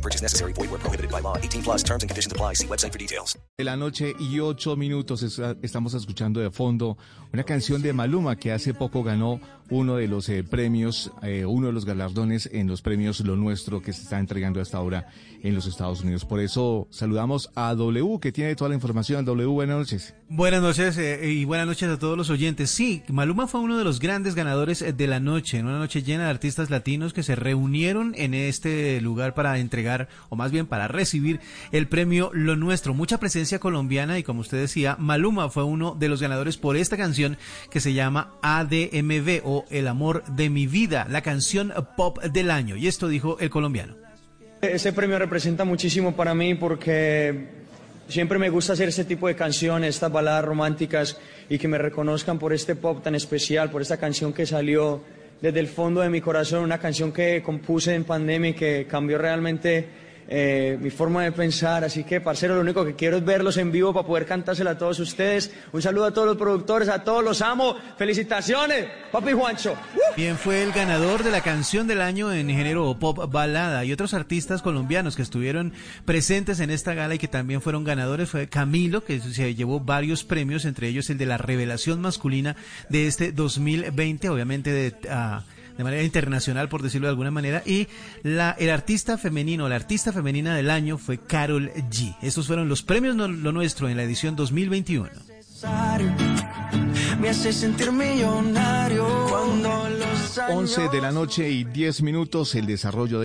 Purchase necessary. Void where prohibited by law. 18 plus terms and conditions apply. See website for details. De la noche y ocho minutos es- estamos escuchando de fondo una canción de Maluma que hace poco ganó uno de los eh, premios, eh, uno de los galardones en los premios Lo Nuestro que se está entregando hasta ahora en los Estados Unidos. Por eso saludamos a W que tiene toda la información. W, buenas noches. Buenas noches eh, y buenas noches a todos los oyentes. Sí, Maluma fue uno de los grandes ganadores eh, de la noche, en una noche llena de artistas latinos que se reunieron en este lugar para entregar, o más bien para recibir el premio Lo Nuestro. Mucha presencia colombiana y como usted decía, Maluma fue uno de los ganadores por esta canción que se llama ADMV o El Amor de mi Vida, la canción pop del año. Y esto dijo el colombiano. Este premio representa muchísimo para mí porque siempre me gusta hacer este tipo de canciones, estas baladas románticas y que me reconozcan por este pop tan especial, por esta canción que salió desde el fondo de mi corazón, una canción que compuse en pandemia y que cambió realmente eh, mi forma de pensar. Así que, parcero, lo único que quiero es verlos en vivo para poder cantársela a todos ustedes. Un saludo a todos los productores, a todos los amo. Felicitaciones, papi Juancho. Bien, fue el ganador de la canción del año en género pop balada y otros artistas colombianos que estuvieron presentes en esta gala y que también fueron ganadores fue Camilo, que se llevó varios premios, entre ellos el de la revelación masculina de este 2020, obviamente de... ah, de manera internacional, por decirlo de alguna manera, y la, el artista femenino, la artista femenina del año fue Carol G. Estos fueron los premios no- Lo Nuestro en la edición 2021. Me hace sentir millonario cuando los 11 de la noche y 10 minutos el desarrollo de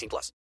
18 plus.